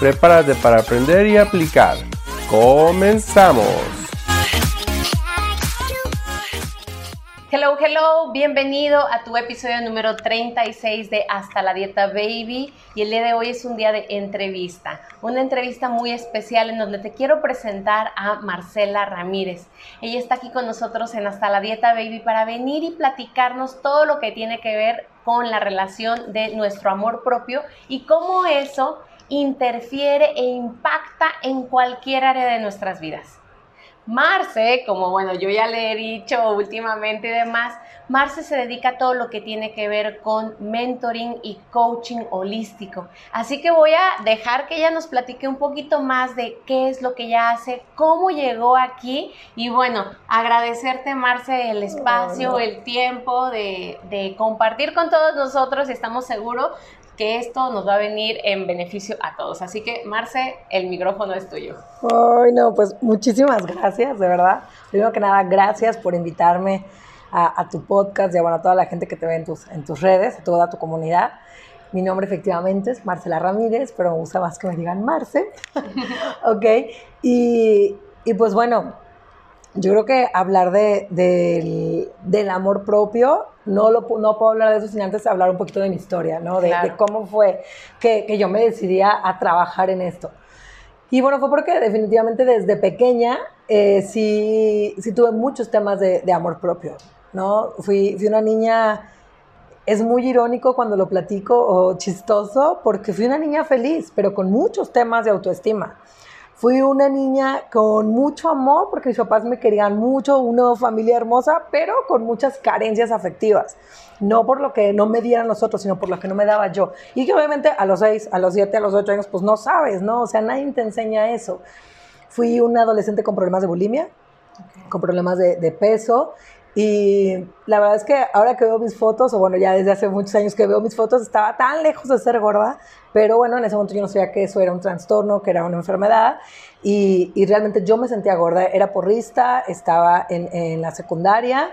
Prepárate para aprender y aplicar. ¡Comenzamos! Hello, hello, bienvenido a tu episodio número 36 de Hasta la Dieta Baby. Y el día de hoy es un día de entrevista, una entrevista muy especial en donde te quiero presentar a Marcela Ramírez. Ella está aquí con nosotros en Hasta la Dieta Baby para venir y platicarnos todo lo que tiene que ver con la relación de nuestro amor propio y cómo eso interfiere e impacta en cualquier área de nuestras vidas. Marce, como bueno, yo ya le he dicho últimamente y demás, Marce se dedica a todo lo que tiene que ver con mentoring y coaching holístico. Así que voy a dejar que ella nos platique un poquito más de qué es lo que ella hace, cómo llegó aquí y bueno, agradecerte Marce el espacio, el tiempo de, de compartir con todos nosotros. Estamos seguros que esto nos va a venir en beneficio a todos. Así que, Marce, el micrófono es tuyo. Ay, no, pues muchísimas gracias, de verdad. Primero que nada, gracias por invitarme a, tu podcast y a, toda la gente que te ve en tus, en tus redes, a toda tu comunidad. Mi nombre efectivamente es Marcela Ramírez, pero me gusta más que me digan Marce. ok, y, y pues bueno, yo creo que hablar de, del, amor propio, no, lo, no puedo hablar de eso sin antes hablar un poquito de mi historia, ¿no? De, cómo fue que, que, yo me decidí a trabajar en esto. Y bueno, fue porque definitivamente desde pequeña eh, sí, sí, tuve muchos temas de, de, amor propio, ¿no? Fui, fui una niña, es muy irónico cuando lo platico o chistoso, porque fui una niña feliz, pero con muchos temas de autoestima. Fui una niña con mucho amor porque mis papás me querían mucho, una familia hermosa, pero con muchas carencias afectivas. No por lo que no me dieran los otros, sino por lo que no me daba yo. Y que obviamente a los seis, a los siete, a los ocho años, pues no sabes, ¿no? O sea, nadie te enseña eso. Fui una adolescente con problemas de bulimia, con problemas de, de peso y la verdad es que ahora que veo mis fotos, o bueno, ya desde hace muchos años que veo mis fotos, estaba tan lejos de ser gorda, pero bueno, en ese momento yo no sabía que eso era un trastorno, que era una enfermedad, y, y realmente yo me sentía gorda, era porrista, estaba en, en la secundaria,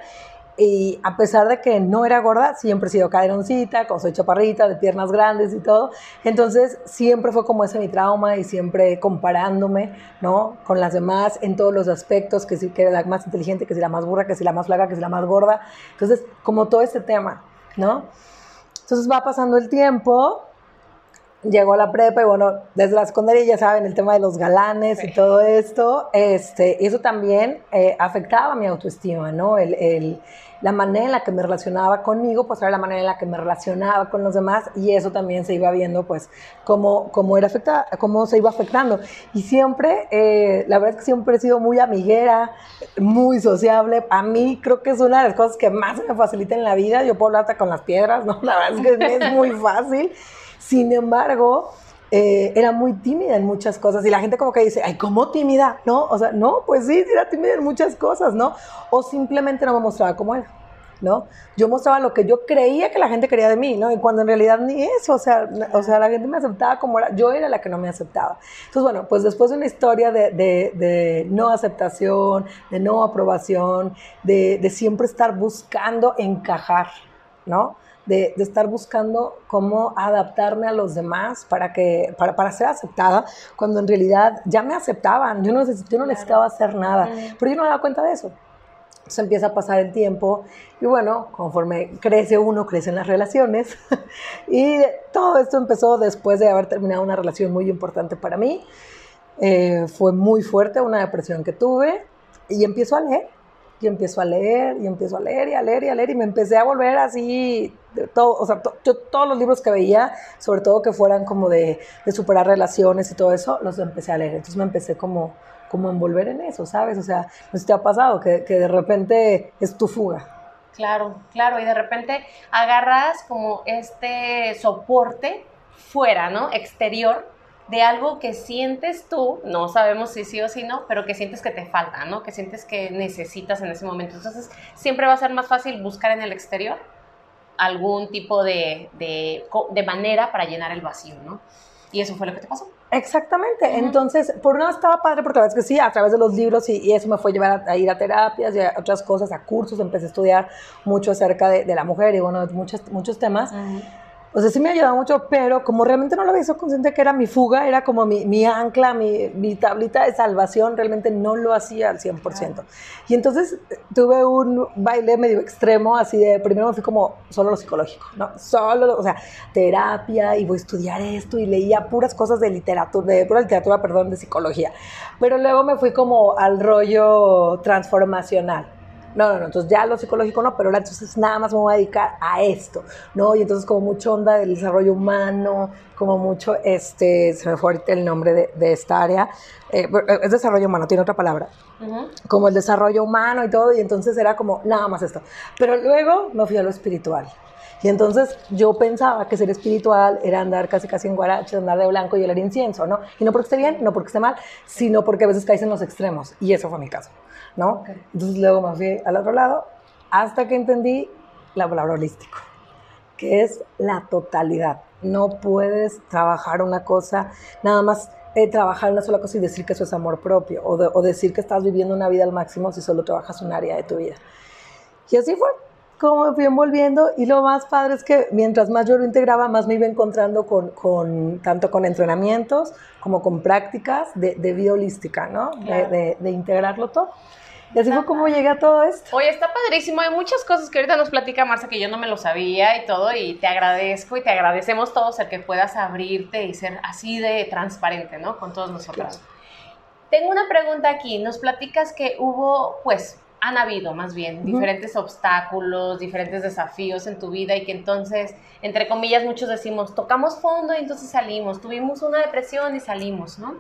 y a pesar de que no era gorda, siempre he sido caderoncita, como soy chaparrita, de piernas grandes y todo. Entonces, siempre fue como ese mi trauma y siempre comparándome, ¿no? Con las demás en todos los aspectos, que si que era la más inteligente, que si la más burra, que si la más flaca, que si la más gorda. Entonces, como todo ese tema, ¿no? Entonces va pasando el tiempo, llegó a la prepa y bueno, desde la secundaria ya saben el tema de los galanes y todo esto, este, eso también eh, afectaba mi autoestima, ¿no? El, el, la manera en la que me relacionaba conmigo, pues era la manera en la que me relacionaba con los demás y eso también se iba viendo, pues, cómo, cómo, era afecta, cómo se iba afectando. Y siempre, eh, la verdad es que siempre he sido muy amiguera, muy sociable. A mí creo que es una de las cosas que más me facilita en la vida. Yo puedo hablar hasta con las piedras, ¿no? La verdad es que es muy fácil. Sin embargo, eh, era muy tímida en muchas cosas y la gente como que dice, ay, ¿cómo tímida? No, o sea, no, pues sí, era tímida en muchas cosas, ¿no? O simplemente no me mostraba como era, ¿no? Yo mostraba lo que yo creía que la gente quería de mí, ¿no? Y cuando en realidad ni eso, o sea, o sea la gente me aceptaba como era, yo era la que no me aceptaba. Entonces, bueno, pues después de una historia de, de, no aceptación, de no aprobación, de siempre estar buscando encajar, ¿no? De, estar buscando cómo adaptarme a los demás para, que, para, para ser aceptada, cuando en realidad ya me aceptaban, yo no, yo no necesitaba hacer nada, pero yo no me daba cuenta de eso. Entonces empieza a pasar el tiempo y bueno, conforme crece uno, crecen las relaciones. y todo esto empezó después de haber terminado una relación muy importante para mí. Eh, fue muy fuerte, una depresión que tuve y empiezo a leer y empiezo a leer y empiezo a leer y a leer y a leer y me empecé a volver así, todo, o sea, yo todos los libros que veía, sobre todo que fueran como de, de, superar relaciones y todo eso, los empecé a leer. Entonces me empecé como, como a envolver en eso, ¿sabes? O sea, no sé si te ha pasado que, que de repente es tu fuga. Claro, claro, y de repente agarras como este soporte fuera, ¿no? Exterior, de algo que sientes tú, no sabemos si sí o si no, pero que sientes que te falta, ¿no? Que sientes que necesitas en ese momento. Entonces, siempre va a ser más fácil buscar en el exterior algún tipo de, de, de manera para llenar el vacío, ¿no? Y eso fue lo que te pasó. Exactamente. Entonces, por un lado estaba padre porque la verdad es que sí, a través de los libros y, eso me fue llevar a, ir a terapias y a otras cosas, a cursos, empecé a estudiar mucho acerca de, de la mujer y bueno, muchos, muchos temas. O sea, sí me ayudado mucho, pero como realmente no lo había sido consciente que era mi fuga, era como mi, mi ancla, mi, mi, tablita de salvación, realmente no lo hacía al 100%. Y entonces tuve un baile medio extremo, así de, primero me fui como solo lo psicológico, ¿no? Solo, o sea, terapia, y voy a estudiar esto, y leía puras cosas de literatura, de pura literatura, perdón, de psicología. Pero luego me fui como al rollo transformacional no, no, no, entonces ya lo psicológico no, pero ahora entonces nada más me voy a dedicar a esto, ¿no? Y entonces como mucho onda del desarrollo humano, como mucho, este, se me fue ahorita el nombre de, de esta área, eh, es desarrollo humano, tiene otra palabra, como el desarrollo humano y todo, y entonces era como nada más esto. Pero luego me fui a lo espiritual. Y entonces yo pensaba que ser espiritual era andar casi casi en guarache, andar de blanco y oler incienso, ¿no? Y no porque esté bien, no porque esté mal, sino porque a veces caes en los extremos. Y eso fue mi caso. ¿No? Entonces luego me fui al otro lado hasta que entendí la palabra holístico, que es la totalidad. No puedes trabajar una cosa, nada más eh, trabajar una sola cosa y decir que eso es amor propio, o, o decir que estás viviendo una vida al máximo si solo trabajas un área de tu vida. Y así fue como me fui envolviendo y lo más padre es que mientras más yo lo integraba, más me iba encontrando con, con tanto con entrenamientos como con prácticas de, de vida holística, ¿no? De, de, integrarlo todo. Y así fue como llegué a todo esto. Oye, está padrísimo. Hay muchas cosas que ahorita nos platica Marcia que yo no me lo sabía y todo. Y te agradezco y te agradecemos todos el que puedas abrirte y ser así de transparente, ¿no? Con todos nosotros. Tengo una pregunta aquí. Nos platicas que hubo, pues, han habido más bien diferentes obstáculos, diferentes desafíos en tu vida y que entonces, entre comillas, muchos decimos, tocamos fondo y entonces salimos, tuvimos una depresión y salimos, ¿no?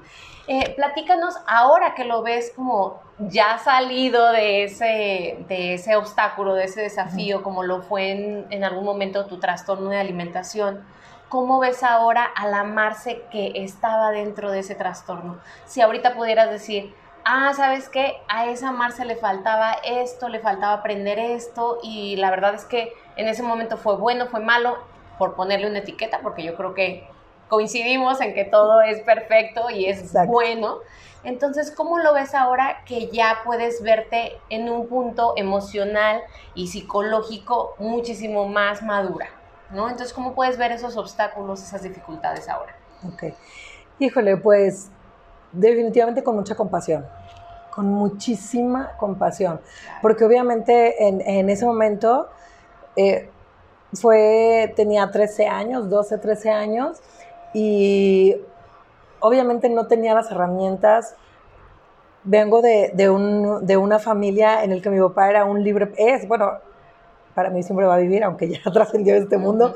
Eh, platícanos ahora que lo ves como ya salido de ese, de ese obstáculo, de ese desafío, como lo fue en, en algún momento tu trastorno de alimentación. ¿Cómo ves ahora a la Marce que estaba dentro de ese trastorno? Si ahorita pudieras decir, ah, ¿sabes qué? A esa Marce le faltaba esto, le faltaba aprender esto y la verdad es que en ese momento fue bueno, fue malo, por ponerle una etiqueta, porque yo creo que coincidimos en que todo es perfecto y es bueno. Entonces, ¿cómo lo ves ahora que ya puedes verte en un punto emocional y psicológico muchísimo más madura? ¿no? Entonces, ¿cómo puedes ver esos obstáculos, esas dificultades ahora? Ok. Híjole, pues definitivamente con mucha compasión, con muchísima compasión, porque obviamente en, en ese momento eh, fue, tenía 13 años, 12, 13 años, y obviamente no tenía las herramientas. Vengo de, de, un, de una familia en el que mi papá era un libre, es, bueno, para mí siempre va a vivir, aunque ya trascendió este mundo,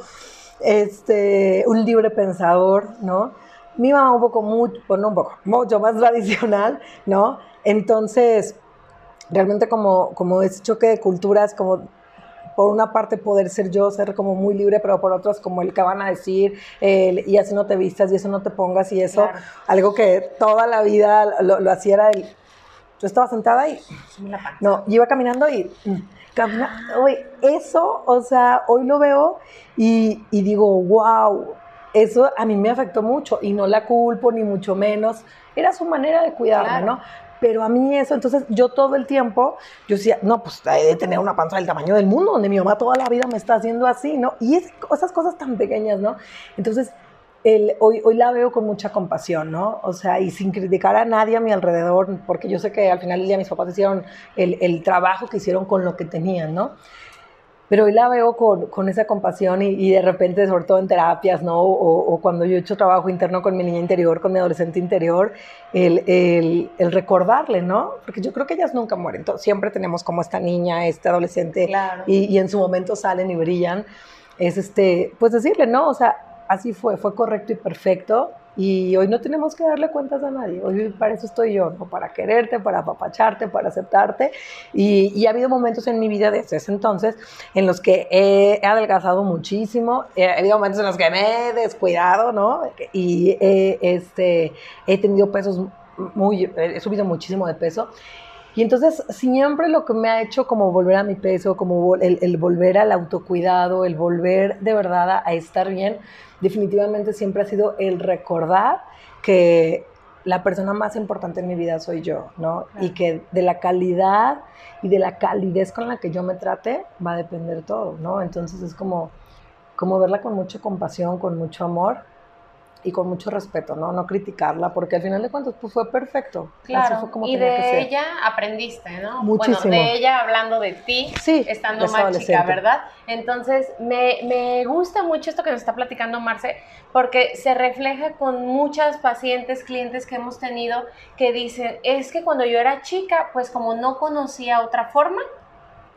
este, un libre pensador, ¿no? Mi mamá un poco, mucho, bueno, un poco, mucho más tradicional, ¿no? Entonces, realmente como, como ese choque de culturas, como por una parte poder ser yo, ser como muy libre, pero por otras como el que van a decir, y así no te vistas, y eso no te pongas, y eso, algo que toda la vida lo, lo hacía era el, yo estaba sentada y, no, iba caminando y, camina, eso, o sea, hoy lo veo y, y digo, wow, eso a mí me afectó mucho y no la culpo ni mucho menos. Era su manera de cuidarme, ¿no? Pero a mí eso, entonces yo todo el tiempo, yo decía, no, pues he de tener una panza del tamaño del mundo, donde mi mamá toda la vida me está haciendo así, ¿no? Y es, esas cosas tan pequeñas, ¿no? Entonces, el, hoy, hoy la veo con mucha compasión, ¿no? O sea, y sin criticar a nadie a mi alrededor, porque yo sé que al final del día mis papás hicieron el, el trabajo que hicieron con lo que tenían, ¿no? Pero hoy la veo con, con esa compasión y, y, de repente, sobre todo en terapias, ¿no? O, o, cuando yo he hecho trabajo interno con mi niña interior, con mi adolescente interior, el, el, el recordarle, ¿no? Porque yo creo que ellas nunca mueren, Entonces, siempre tenemos como esta niña, este adolescente, claro. y, y en su momento salen y brillan, es este, pues decirle, ¿no? O sea, así fue, fue correcto y perfecto, Y hoy no tenemos que darle cuentas a nadie. Hoy para eso estoy yo, ¿no? Para quererte, para apapacharte, para aceptarte. Y, y ha habido momentos en mi vida desde ese entonces en los que he, he adelgazado muchísimo. Eh, ha habido momentos en los que me he descuidado, ¿no? Y he, este, he tenido pesos muy, he subido muchísimo de peso. Y entonces siempre lo que me ha hecho como volver a mi peso, como el, el volver al autocuidado, el volver de verdad a, a, estar bien, definitivamente siempre ha sido el recordar que la persona más importante en mi vida soy yo, ¿no? Claro. Y que de la calidad y de la calidez con la que yo me trate va a depender todo, ¿no? Entonces es como, como verla con mucha compasión, con mucho amor y con mucho respeto, ¿no? No criticarla, porque al final de cuentas pues fue perfecto. Claro, fue como y de ella aprendiste, ¿no? Muchísimo. Bueno, de ella hablando de ti, sí, estando más chica, ¿verdad? Entonces, me, me gusta mucho esto que nos está platicando Marce, porque se refleja con muchas pacientes, clientes que hemos tenido que dicen, es que cuando yo era chica, pues como no conocía otra forma,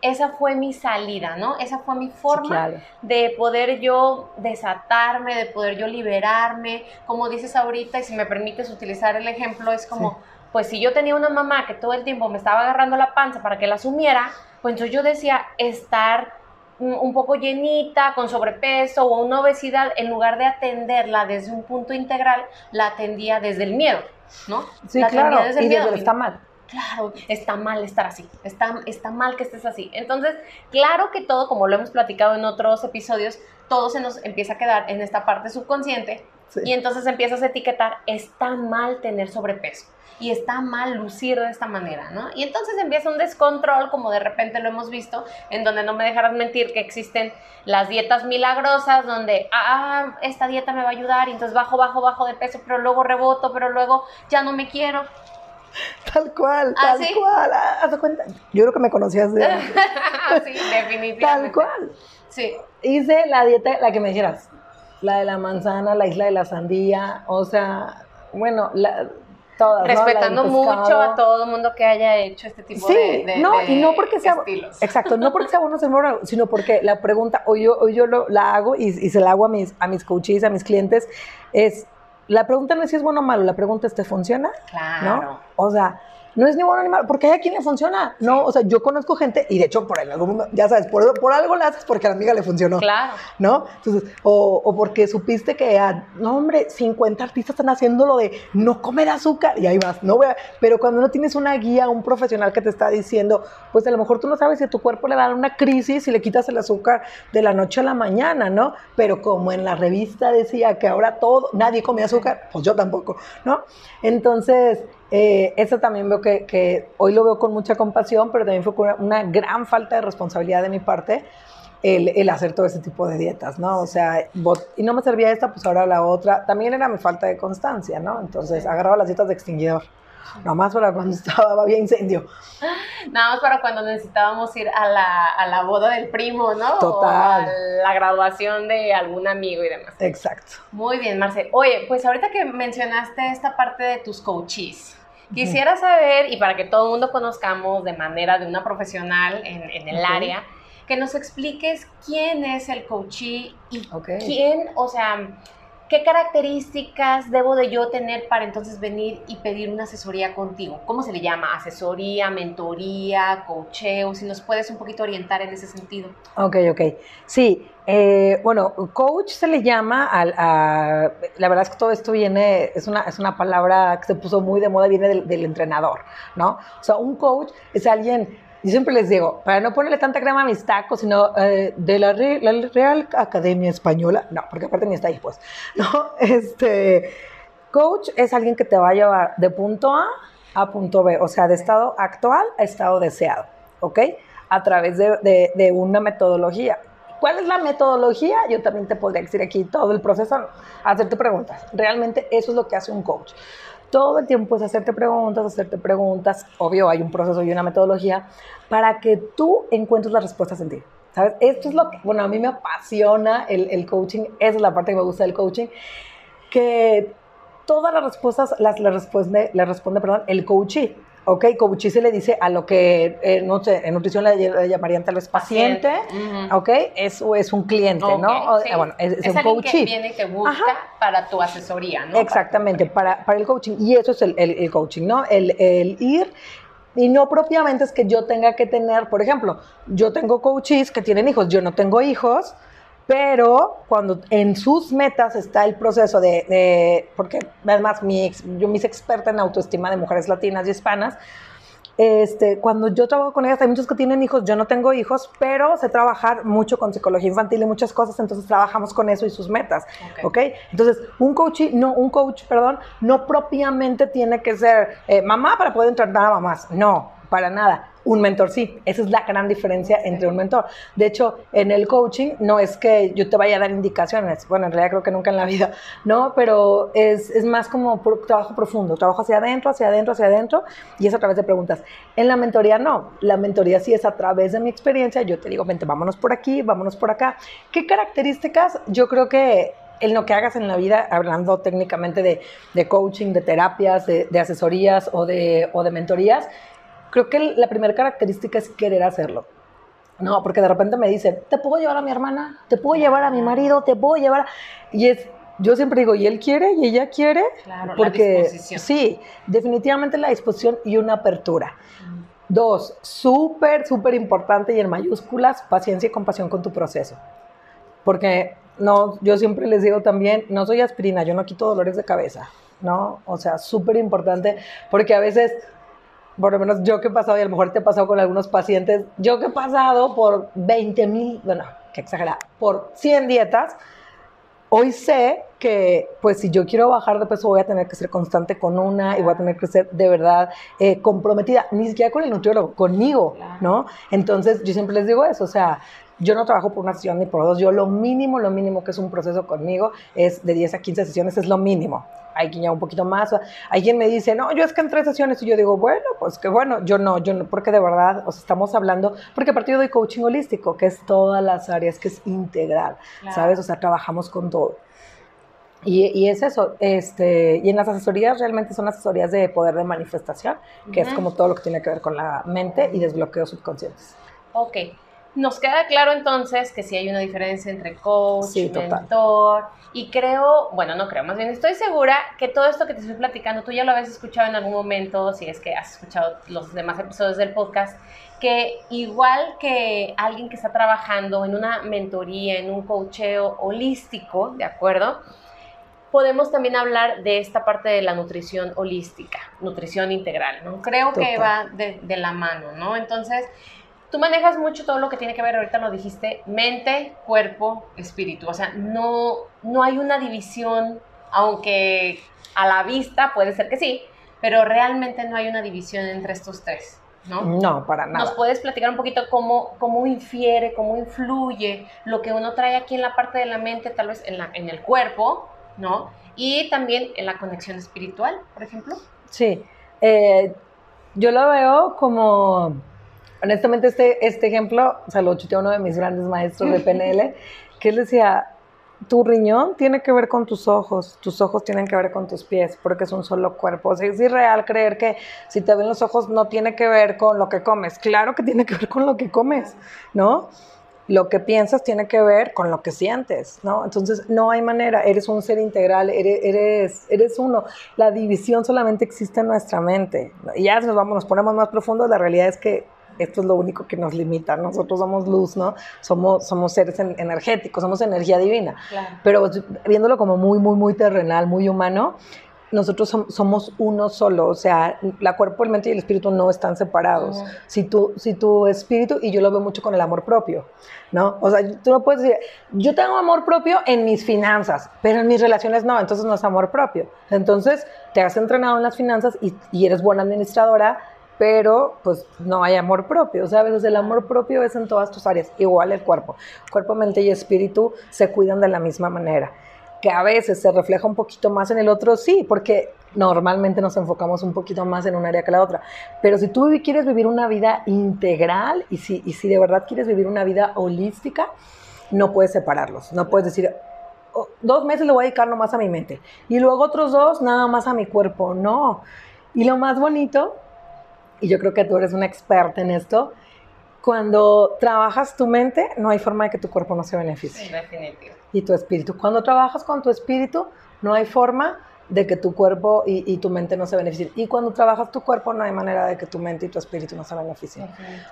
esa fue mi salida, ¿no? Esa fue mi forma sí, claro. de poder yo desatarme, de poder yo liberarme. Como dices ahorita, y si me permites utilizar el ejemplo, es como, sí. pues si yo tenía una mamá que todo el tiempo me estaba agarrando la panza para que la sumiera, pues entonces yo decía estar un poco llenita, con sobrepeso o una obesidad, en lugar de atenderla desde un punto integral, la atendía desde el miedo, ¿no? Sí, la claro, desde el y miedo. desde el está mal claro, está mal estar así, está, está mal que estés así. Entonces, claro que todo, como lo hemos platicado en otros episodios, todo se nos empieza a quedar en esta parte subconsciente sí. y entonces empiezas a etiquetar, está mal tener sobrepeso y está mal lucir de esta manera, ¿no? Y entonces empieza un descontrol, como de repente lo hemos visto, en donde no me dejarás mentir que existen las dietas milagrosas, donde, ah, esta dieta me va a ayudar, y entonces bajo, bajo, bajo de peso, pero luego reboto, pero luego ya no me quiero. Tal cual, ¿Ah, tal sí? cual. Ah, haz de cuenta. Yo creo que me conocías de sí, definitivamente. Tal cual. Sí. Hice la dieta, la que me dijeras, la de la manzana, la isla de la sandía, o sea, bueno, la, todas. Respetando ¿no? mucho a todo el mundo que haya hecho este tipo sí, de, de, no, de y no porque sea, estilos. Exacto, no porque sea bueno moral, sino porque la pregunta, o yo, o yo lo, la hago y, y, se la hago a mis, a mis coaches, a mis clientes, es, la pregunta no es si es bueno o malo, la pregunta es, ¿te funciona? Claro. ¿No? O sea, no es ni bueno ni malo, porque hay a quien le funciona. No, o sea, yo conozco gente, y de hecho, por algún ya sabes, por, por algo la haces porque a la amiga le funcionó. Claro. ¿No? Entonces, o, o porque supiste que, ah, no, hombre, 50 artistas están haciendo lo de no comer azúcar, y ahí vas, no voy a, pero cuando no tienes una guía, un profesional que te está diciendo, pues a lo mejor tú no sabes si a tu cuerpo le da una crisis y le quitas el azúcar de la noche a la mañana, ¿no? Pero como en la revista decía que ahora todo, nadie come azúcar, pues yo tampoco, ¿no? Entonces, eh, eso también veo que, que, hoy lo veo con mucha compasión, pero también fue una, una gran falta de responsabilidad de mi parte el, el, hacer todo ese tipo de dietas, ¿no? O sea, y no me servía esta, pues ahora la otra. También era mi falta de constancia, ¿no? Entonces agarraba las dietas de extinguidor. Nomás para cuando estaba, había incendio. Nada más para cuando necesitábamos ir a la, a la boda del primo, ¿no? Total. O a la graduación de algún amigo y demás. Exacto. Muy bien, Marcel. Oye, pues ahorita que mencionaste esta parte de tus coaches, Quisiera saber, y para que todo el mundo conozcamos de manera de una profesional en, en el okay. área, que nos expliques quién es el coachee y okay. quién, o sea, qué características debo de yo tener para entonces venir y pedir una asesoría contigo. ¿Cómo se le llama? Asesoría, mentoría, coacheo, si nos puedes un poquito orientar en ese sentido. Ok, ok. Sí, eh, bueno, coach se le llama al, a, la verdad es que todo esto viene, es una, es una palabra que se puso muy de moda, viene del, del entrenador, ¿no? O sea, un coach es alguien yo siempre les digo, para no ponerle tanta crema a mis tacos, sino eh, de la, Re la, Real Academia Española, no, porque aparte ni está ahí, pues, ¿no? Este, coach es alguien que te va a llevar de punto A a punto B, o sea, de estado actual a estado deseado, ¿ok? A través de, de, de una metodología. ¿Cuál es la metodología? Yo también te podría decir aquí todo el proceso, hacerte preguntas. Realmente eso es lo que hace un coach todo el tiempo es hacerte preguntas, hacerte preguntas. Obvio, hay un proceso y una metodología para que tú encuentres las respuestas en ti. ¿Sabes? Esto es lo que, bueno, a mí me apasiona el, coaching, esa es la parte que me gusta del coaching, que todas las respuestas las, las responde, las responde perdón, el coachee. ¿Ok? Coaching se le dice a lo que, eh, no sé, en nutrición le, llamarían tal vez paciente, Paciente, ujú. ¿ok? Eso es un cliente, ¿no? O- sí. Bueno, es, es Es un coachee. que viene y te busca para tu asesoría, ¿no? Exactamente, para, para el coaching. Y eso es el, el- el coaching, ¿no? El, el ir. Y no propiamente es que yo tenga que tener, por ejemplo, yo tengo coaches que tienen hijos, yo no tengo hijos, pero cuando en sus metas está el proceso de, de- porque además mi ex- yo mis experta en autoestima de mujeres latinas y hispanas, este, cuando yo trabajo con ellas, hay muchos que tienen hijos, yo no tengo hijos, pero sé trabajar mucho con psicología infantil y muchas cosas, entonces trabajamos con eso y sus metas, Ok. ¿ok? Entonces, un coach, no, un coach, perdón, no propiamente tiene que ser eh, mamá para poder entrenar a mamás, no, para nada. Un mentor sí, esa es la gran diferencia entre un mentor. De hecho, en el coaching no es que yo te vaya a dar indicaciones, bueno, en realidad creo que nunca en la vida, ¿no? Pero es, es más como por- trabajo profundo, trabajo hacia adentro, hacia adentro, hacia adentro, y es a través de preguntas. En la mentoría no, la mentoría sí es a través de mi experiencia, yo te digo, vente, vámonos por aquí, vámonos por acá. ¿Qué características? Yo creo que en lo que hagas en la vida, hablando técnicamente de, de coaching, de terapias, de, de asesorías o de, o de mentorías, creo que la primera característica es querer hacerlo. No, porque de repente me dicen, ¿te puedo llevar a mi hermana? ¿Te puedo llevar a mi marido? ¿Te puedo llevar? a-?" Y es, yo siempre digo, ¿y él quiere? ¿Y ella quiere? Claro, la porque disposición. sí, definitivamente la disposición y una apertura. Dos, súper, súper importante y en mayúsculas, paciencia y compasión con tu proceso. Porque no, yo siempre les digo también, no soy aspirina, yo no quito dolores de cabeza, ¿no? O sea, súper importante, porque a veces, por lo menos yo que he pasado, y a lo mejor te he pasado con algunos pacientes, yo que he pasado por 20 mil, bueno, que exagera, por 100 dietas, hoy sé que, pues, si yo quiero bajar de peso, voy a tener que ser constante con una y voy a tener que ser de verdad eh, comprometida, ni siquiera con el nutriólogo, conmigo. ¿no? Entonces, yo siempre les digo eso, o sea, yo no trabajo por una sesión ni por dos, yo lo mínimo, lo mínimo que es un proceso conmigo es de 10 a 15 sesiones, es lo mínimo. Hay quien ya un poquito más, hay quien me dice, no, yo es que en tres sesiones, y yo digo, bueno, pues que bueno, yo no, yo no, porque de verdad, o sea, estamos hablando, porque aparte yo doy coaching holístico, que es todas las áreas, que es integral, Claro. ¿sabes? O sea, trabajamos con todo. Y, y es eso, este, y en las asesorías realmente son asesorías de poder de manifestación, que es Ujú. como todo lo que tiene que ver con la mente y desbloqueos subconscientes. Ok. Nos queda claro entonces que sí hay una diferencia entre coach, Sí, mentor, y creo, bueno, no creo, más bien estoy segura que todo esto que te estoy platicando, tú ya lo habías escuchado en algún momento, si es que has escuchado los demás episodios del podcast, que igual que alguien que está trabajando en una mentoría, en un coacheo holístico, ¿de acuerdo? Podemos también hablar de esta parte de la nutrición holística, nutrición integral, ¿no? Creo que va de, de la mano, ¿no? Entonces, tú manejas mucho todo lo que tiene que ver, ahorita lo dijiste, mente, cuerpo, espíritu. O sea, no, no hay una división, aunque a la vista puede ser que sí, pero realmente no hay una división entre estos tres, ¿no? No, para ¿Nos nada. puedes platicar un poquito cómo, cómo infiere, cómo influye lo que uno trae aquí en la parte de la mente, tal vez en, la, en el cuerpo, ¿no? Y también en la conexión espiritual, por ejemplo. Sí, eh, yo lo veo como, honestamente este, este ejemplo, o sea, lo chuté a uno de mis grandes maestros de PNL, que él decía, tu riñón tiene que ver con tus ojos, tus ojos tienen que ver con tus pies, porque es un solo cuerpo. O sea, es irreal creer que si te ven los ojos no tiene que ver con lo que comes. Claro que tiene que ver con lo que comes, ¿no? Lo que piensas tiene que ver con lo que sientes, ¿no? Entonces, no hay manera, eres un ser integral, eres, eres, eres uno. La división solamente existe en nuestra mente. Y ya nos, vamos, nos ponemos más profundo, la realidad es que esto es lo único que nos limita. Nosotros somos luz, ¿no? Somos, somos seres en- energéticos, somos energía divina. Claro. Pero viéndolo como muy, muy, muy terrenal, muy humano, nosotros som- somos uno solo, o sea, la cuerpo, el mente y el espíritu no están separados. Ujú. Si tu, si tu espíritu, y yo lo veo mucho con el amor propio, ¿no? O sea, tú no puedes decir, yo tengo amor propio en mis finanzas, pero en mis relaciones no, entonces no es amor propio. Entonces, te has entrenado en las finanzas y, y eres buena administradora, pero pues no hay amor propio, ¿sabes? el amor propio es en todas tus áreas, igual el cuerpo. Cuerpo, mente y espíritu se cuidan de la misma manera. Que a veces se refleja un poquito más en el otro, sí, porque normalmente nos enfocamos un poquito más en un área que la otra. Pero si tú quieres vivir una vida integral y si, y si de verdad quieres vivir una vida holística, no puedes separarlos. No puedes decir, "Oh, dos meses le voy a dedicar nomás a mi mente y luego otros dos nada más a mi cuerpo. No. Y lo más bonito y yo creo que tú eres una experta en esto, cuando trabajas tu mente, no hay forma de que tu cuerpo no se beneficie. Sí, definitivo. Y tu espíritu. Cuando trabajas con tu espíritu, no hay forma de que tu cuerpo y, y, tu mente no se beneficien. Y cuando trabajas tu cuerpo, no hay manera de que tu mente y tu espíritu no se beneficien.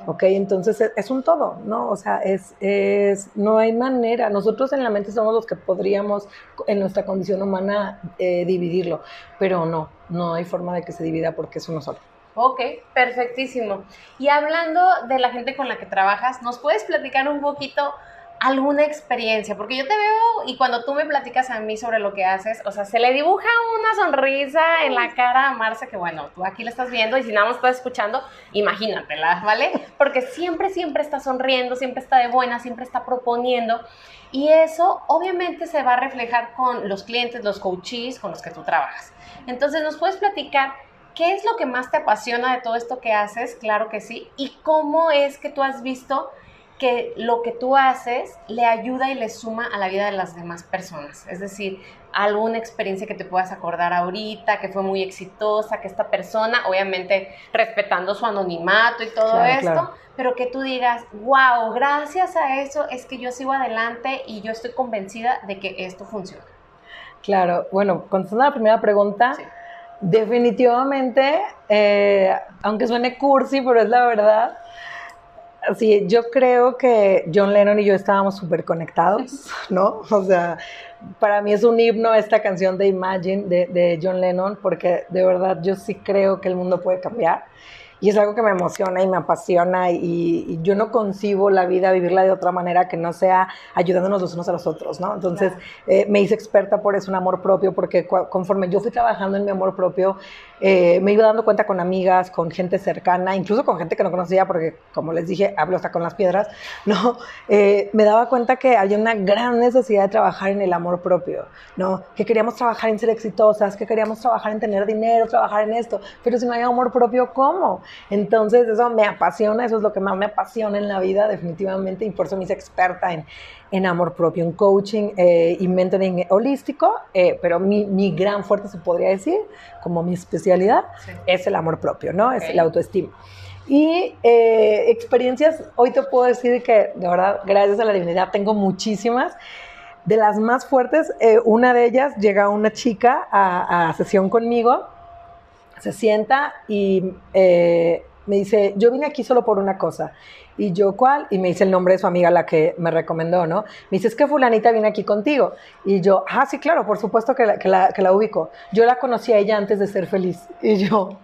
¿Ok? Entonces es, es, un todo, ¿no? O sea, es, es, no hay manera. Nosotros en la mente somos los que podríamos, en nuestra condición humana, eh, dividirlo, pero no, no hay forma de que se divida porque es uno solo. Ok, perfectísimo. Y hablando de la gente con la que trabajas, ¿nos puedes platicar un poquito alguna experiencia? Porque yo te veo y cuando tú me platicas a mí sobre lo que haces, o sea, se le dibuja una sonrisa en la cara a Marce, que bueno, tú aquí la estás viendo y si nada más estás escuchando, imagínatela, ¿vale? Porque siempre, siempre está sonriendo, siempre está de buena, siempre está proponiendo. Y eso obviamente se va a reflejar con los clientes, los coaches con los que tú trabajas. Entonces, ¿nos puedes platicar ¿Qué es lo que más te apasiona de todo esto que haces? Claro que sí. ¿Y cómo es que tú has visto que lo que tú haces le ayuda y le suma a la vida de las demás personas? Es decir, alguna experiencia que te puedas acordar ahorita, que fue muy exitosa, que esta persona, obviamente respetando su anonimato y todo Claro, esto, claro. pero que tú digas, wow, gracias a eso es que yo sigo adelante y yo estoy convencida de que esto funciona. Claro, bueno, contestando a la primera pregunta, Sí. Definitivamente, eh, aunque suene cursi, pero es la verdad, sí, yo creo que John Lennon y yo estábamos súper conectados, ¿no? O sea, para mí es un himno esta canción de Imagine de, de John Lennon, porque de verdad yo sí creo que el mundo puede cambiar. Y es algo que me emociona y me apasiona y, y yo no concibo la vida, vivirla de otra manera que no sea ayudándonos los unos a los otros, ¿no? Entonces eh, me hice experta por eso, un amor propio, porque conforme yo fui trabajando en mi amor propio, eh, me iba dando cuenta con amigas, con gente cercana, incluso con gente que no conocía, porque como les dije, hablo hasta con las piedras, ¿no? Eh, me daba cuenta que había una gran necesidad de trabajar en el amor propio, ¿no? Que queríamos trabajar en ser exitosas, que queríamos trabajar en tener dinero, trabajar en esto, pero si no hay amor propio, ¿cómo? Entonces eso me apasiona, eso es lo que más me apasiona en la vida definitivamente y por eso me hice experta en, en amor propio, en coaching eh, y mentoring holístico, eh, pero mi, mi gran fuerte se podría decir, como mi especialidad, Sí. es el amor propio, ¿no? Es la autoestima. Y eh, experiencias, hoy te puedo decir que de verdad, gracias a la divinidad, tengo muchísimas. De las más fuertes, eh, una de ellas llega una chica a, a sesión conmigo, se sienta y eh, me dice, yo vine aquí solo por una cosa. Y yo, ¿cuál? Y me dice el nombre de su amiga, la que me recomendó, ¿no? Me dice, es que fulanita viene aquí contigo. Y yo, ah, sí, claro, por supuesto que la, que la, que la ubico. Yo la conocí a ella antes de ser feliz. Y yo,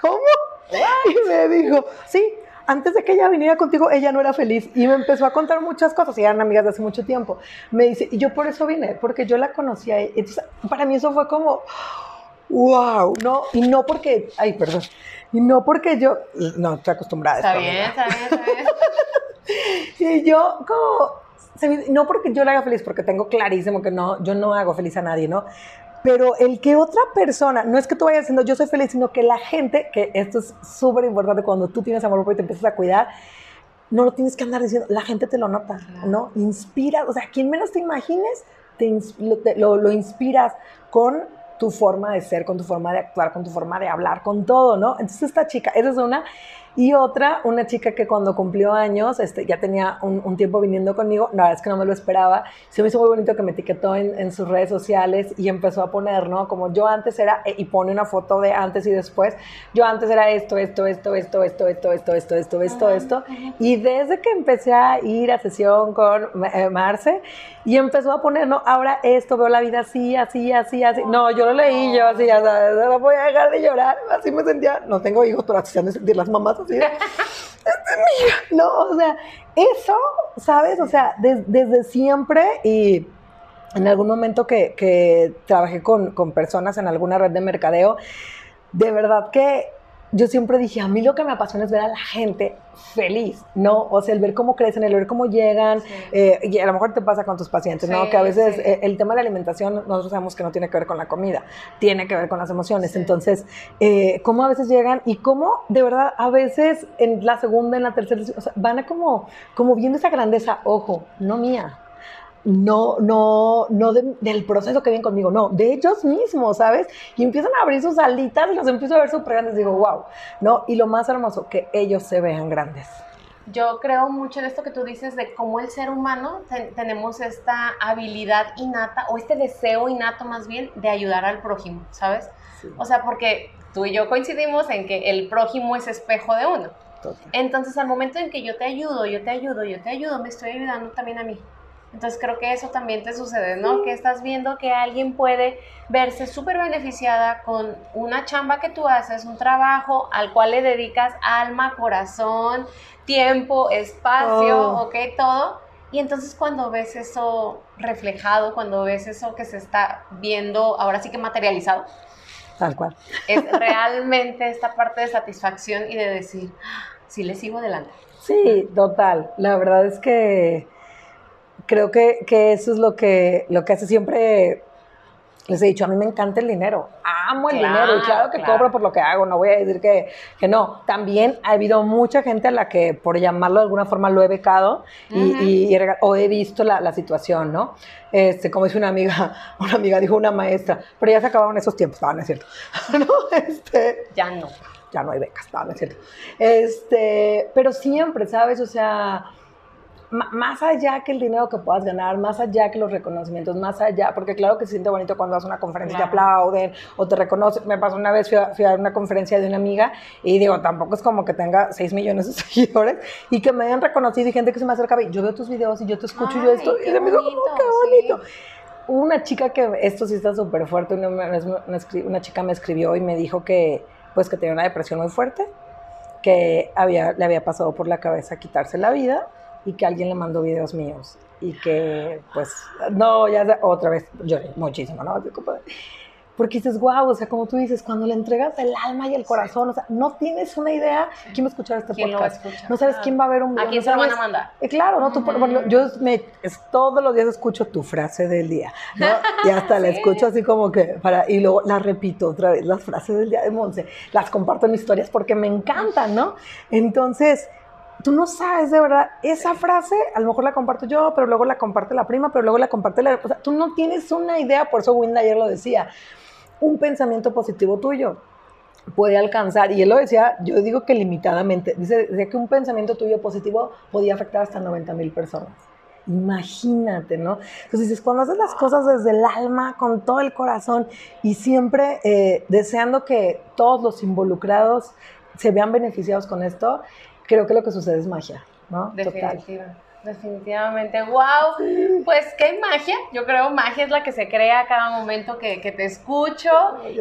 ¿cómo? Y me dijo, sí, antes de que ella viniera contigo, ella no era feliz. Y me empezó a contar muchas cosas, y eran amigas de hace mucho tiempo. Me dice, y yo por eso vine, porque yo la conocía. a ella. Entonces, para mí eso fue como, wow, no, y no porque, ay, perdón, y no porque yo, no, estoy acostumbrada a Está esto, bien, amiga. está bien, está bien. Y yo, como, no porque yo la haga feliz, porque tengo clarísimo que no, yo no hago feliz a nadie, ¿no? Pero el que otra persona, no es que tú vayas diciendo yo soy feliz, sino que la gente, que esto es súper importante cuando tú tienes amor propio y te empiezas a cuidar, no lo tienes que andar diciendo, la gente te lo nota, Claro. ¿no? Inspira, o sea, quien menos te imagines, te ins- lo, te- lo- lo inspiras con tu forma de ser, con tu forma de actuar, con tu forma de hablar, con todo, ¿no? Entonces esta chica, esa es una. Y otra, una chica que cuando cumplió años, este, ya tenía un, un tiempo viniendo conmigo, la verdad es que no me lo esperaba, se me hizo muy bonito que me etiquetó en, en sus redes sociales y empezó a poner, ¿no? Como yo antes era, eh, y pone una foto de antes y después, yo antes era esto, esto, esto, esto, esto, esto, esto, esto, esto, esto, esto, y desde que empecé a ir a sesión con eh, Marce, y empezó a poner, no, ahora esto, veo la vida así, así, así, así. No, yo lo leí, yo así, ya sabes, no voy a dejar de llorar. Así me sentía, no tengo hijos, pero así han de sentir las mamás "Este es mío". No, o sea, eso, ¿sabes? O sea, des- desde siempre y en algún momento que, que trabajé con, con personas en alguna red de mercadeo, de verdad que yo siempre dije, a mí lo que me apasiona es ver a la gente feliz, ¿no? O sea, el ver cómo crecen, el ver cómo llegan, Sí. eh, y a lo mejor te pasa con tus pacientes, ¿no? Que a veces sí. eh, el tema de la alimentación, nosotros sabemos que no tiene que ver con la comida, tiene que ver con las emociones. Entonces, eh, cómo a veces llegan y cómo de verdad a veces en la segunda, en la tercera, o sea, van a como, como viendo esa grandeza, ojo, no mía, no, no, no del proceso que viene conmigo, no, de ellos mismos, ¿sabes? Y empiezan a abrir sus alitas los empiezo a ver súper grandes. Digo, wow, ¿no? Y lo más hermoso, que ellos se vean grandes. Yo creo mucho en esto que tú dices de cómo el ser humano tenemos esta habilidad innata o este deseo innato más bien de ayudar al prójimo, ¿sabes? O sea, porque tú y yo coincidimos en que el prójimo es espejo de uno. Entonces, al momento en que yo te ayudo, yo te ayudo, yo te ayudo, me estoy ayudando también a mí. Entonces creo que eso también te sucede, ¿no? Que estás viendo que alguien puede verse súper beneficiada con una chamba que tú haces, un trabajo al cual le dedicas alma, corazón, tiempo, espacio, ok, todo. Y entonces cuando ves eso reflejado, cuando ves eso que se está viendo ahora sí que materializado, tal cual. Es realmente esta parte de satisfacción y de decir, ah, sí le sigo adelante. Sí, total. La verdad es que creo que, que, eso es lo que, lo que hace siempre, les he dicho, a mí me encanta el dinero, amo el dinero y claro que cobro por lo que hago, no voy a decir que, que, no. También ha habido mucha gente a la que, por llamarlo de alguna forma, lo he becado y, y, o he visto la, la, situación, ¿no? Este, como dice una amiga, una amiga dijo una maestra, pero ya se acabaron esos tiempos, no, no es cierto. ¿No? Este, ya no. Ya no hay becas, no, no es cierto. Este, pero siempre, ¿sabes? O sea más allá que el dinero que puedas ganar, más allá que los reconocimientos, más allá, porque claro que se siente bonito cuando haces una conferencia y te aplauden o te reconocen. Me pasó una vez, fui a, una conferencia de una amiga y digo, tampoco es como que tenga 6 millones de seguidores y que me hayan reconocido y gente que se me acerca y yo veo tus videos y yo te escucho y yo esto, y se me dijo, oh, qué bonito. Una chica que, esto sí está súper fuerte, una, una, chica me escribió y me dijo que, pues que tenía una depresión muy fuerte, que había, le había pasado por la cabeza quitarse la vida y que alguien le mandó videos míos y que pues no, ya otra vez lloré muchísimo, ¿no? Porque dices, wow, o sea, como tú dices, cuando le entregas el alma y el corazón, o sea, no tienes una idea quién va a escuchar este podcast. no sabes quién va a ver un video. ¿A quién se lo van a mandar? Eh, claro, ¿no? Tú, yo me, todos los días escucho tu frase del día, ¿no? Y hasta la escucho así como que, para, y luego la repito otra vez, las frases del día de Monse, las comparto en historias porque me encantan, ¿no? Entonces, tú no sabes de verdad, esa frase a lo mejor la comparto yo, pero luego la comparte la prima, pero luego la comparte la... O sea, tú no tienes una idea, por eso Winda ayer lo decía, un pensamiento positivo tuyo puede alcanzar, y él lo decía, yo digo que limitadamente, dice, decía que un pensamiento tuyo positivo podía afectar hasta 90 mil personas. Imagínate, ¿no? Entonces dices, cuando haces las cosas desde el alma, con todo el corazón y siempre eh, deseando que todos los involucrados se vean beneficiados con esto, creo que lo que sucede es magia, ¿no? Definitivamente. Definitivamente, wow, pues qué magia, yo creo magia es la que se crea a cada momento que, que te escucho.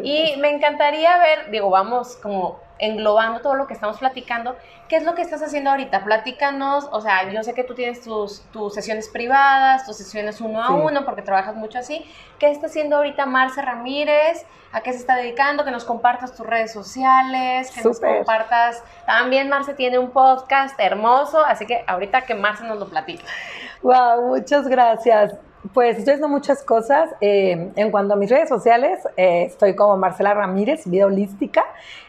Y me encantaría ver, digo, vamos como englobando todo lo que estamos platicando, ¿qué es lo que estás haciendo ahorita? Platícanos, o sea, yo sé que tú tienes tus, tus sesiones privadas, tus sesiones uno a uno, porque trabajas mucho así. ¿Qué está haciendo ahorita Marce Ramírez? ¿A qué se está dedicando? Que nos compartas tus redes sociales, que nos compartas. También Marce tiene un podcast hermoso, así que ahorita que Marce nos lo platique. Wow, muchas gracias. Pues estoy haciendo muchas cosas. Eh, en cuanto a mis redes sociales, eh, estoy como Marcela Ramírez, vida holística,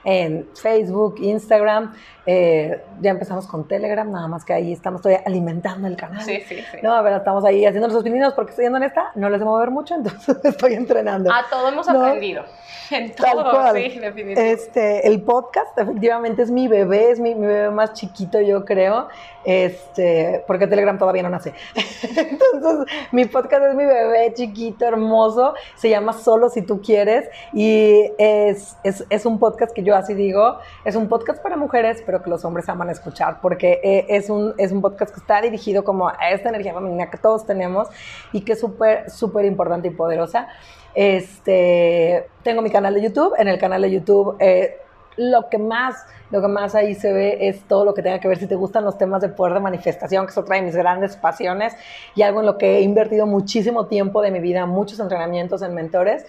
en Facebook, Instagram. Eh, ya empezamos con Telegram, nada más que ahí estamos todavía alimentando el canal. Sí, sí, sí. No, ver, estamos ahí haciendo los pininos porque estoy yendo en esta, no les de mover mucho, entonces estoy entrenando. A todo hemos aprendido. En todo, sí, definitivamente. Este, el podcast efectivamente es mi bebé, es mi, mi, bebé más chiquito, yo creo, este, porque Telegram todavía no nace. entonces, mi podcast es mi bebé chiquito, hermoso, se llama Solo si tú quieres y es, es, es un podcast que yo así digo, es un podcast para mujeres, pero que los hombres aman escuchar, porque eh, es, un, es un podcast que está dirigido como a esta energía femenina que todos tenemos y que es súper, súper importante y poderosa. Este, tengo mi canal de YouTube, en el canal de YouTube eh, lo que más, lo que más ahí se ve es todo lo que tenga que ver si te gustan los temas de poder de manifestación, que es otra de mis grandes pasiones y algo en lo que he invertido muchísimo tiempo de mi vida, muchos entrenamientos en mentores,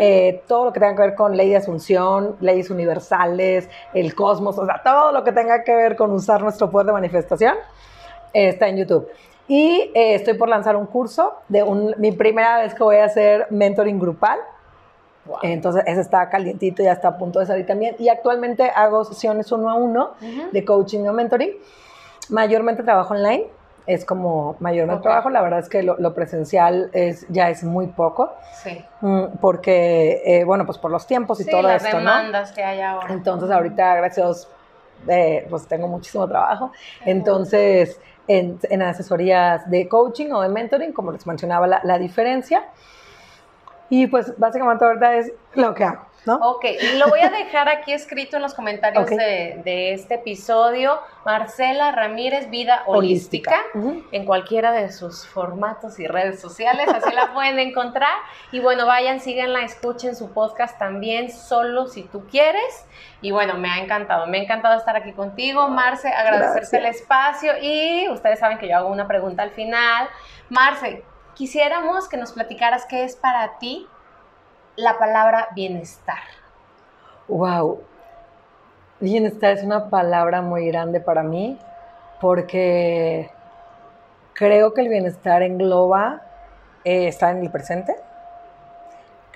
eh, todo lo que tenga que ver con ley de asunción, leyes universales, el cosmos, o sea, todo lo que tenga que ver con usar nuestro poder de manifestación eh, está en YouTube. Y eh, estoy por lanzar un curso de mi primera vez que voy a hacer mentoring grupal entonces, ese está calientito, ya está a punto de salir también. Y actualmente hago sesiones uno a uno de coaching o mentoring. Mayormente trabajo online. es como mayormente trabajo. La verdad es que lo, presencial es, ya es muy poco. Sí. Mm, porque, eh, bueno, pues por los tiempos y todo las esto, demandas que hay ahora. Entonces, ahorita, gracias eh, pues tengo muchísimo trabajo. Entonces, en, en, asesorías de coaching o de mentoring, como les mencionaba, la, la diferencia. Y pues básicamente ahorita es lo que hago. ¿No? Ok, lo voy a dejar aquí escrito en los comentarios de, este episodio. Marcela Ramírez, Vida Holística, en cualquiera de sus formatos y redes sociales, así la pueden encontrar. Y bueno, vayan, síganla, escuchen su podcast también, solo si tú quieres. Y bueno, me ha encantado, me ha encantado estar aquí contigo, Marce, agradecerte el espacio y ustedes saben que yo hago una pregunta al final. Marce, quisiéramos que nos platicaras qué es para ti la palabra bienestar? Wow. Bienestar es una palabra muy grande para mí porque creo que el bienestar engloba eh, estar en el presente,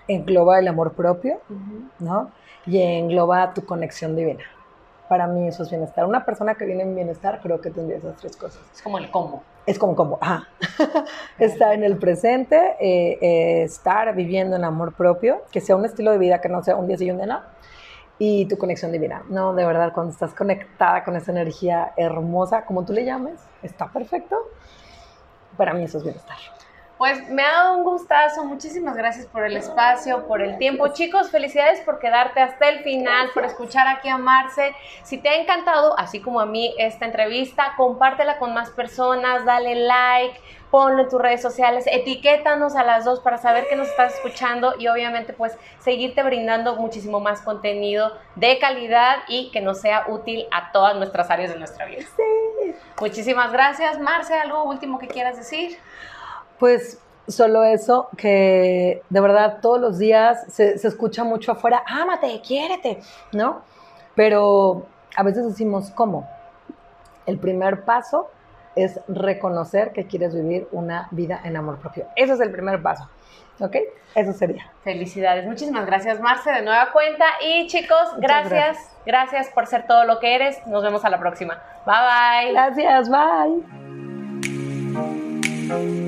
engloba el amor propio, ¿no? Y engloba tu conexión divina. Para mí eso es bienestar. Una persona que viene en bienestar creo que tendría esas tres cosas. Es como el combo. Es como combo, ajá. estar en el presente, eh, eh, estar viviendo en amor propio, que sea un estilo de vida que no sea un día sí y un día no, y tu conexión divina. No, de verdad, cuando estás conectada con esa energía hermosa, como tú le llames, está perfecto. Para mí eso es bienestar. Pues me ha dado un gustazo, muchísimas gracias por el espacio, por el tiempo. Chicos, felicidades por quedarte hasta el final, por escuchar aquí a Marce. Si te ha encantado, así como a mí, esta entrevista, compártela con más personas, dale like, ponlo en tus redes sociales, etiquétanos a las dos para saber que nos estás escuchando y obviamente pues seguirte brindando muchísimo más contenido de calidad y que nos sea útil a todas nuestras áreas de nuestra vida. Sí. Muchísimas gracias. Marce, ¿algo último que quieras decir? Pues solo eso, que de verdad todos los días se, escucha mucho afuera, ámate, quiérete, ¿no? Pero a veces decimos, ¿cómo? El primer paso es reconocer que quieres vivir una vida en amor propio. Ese es el primer paso. ¿Ok? Eso sería. Felicidades. Muchísimas gracias, Marce, de nueva cuenta. Y chicos, gracias, gracias, gracias. por ser todo lo que eres. Nos vemos a la próxima. Bye bye. Gracias, bye.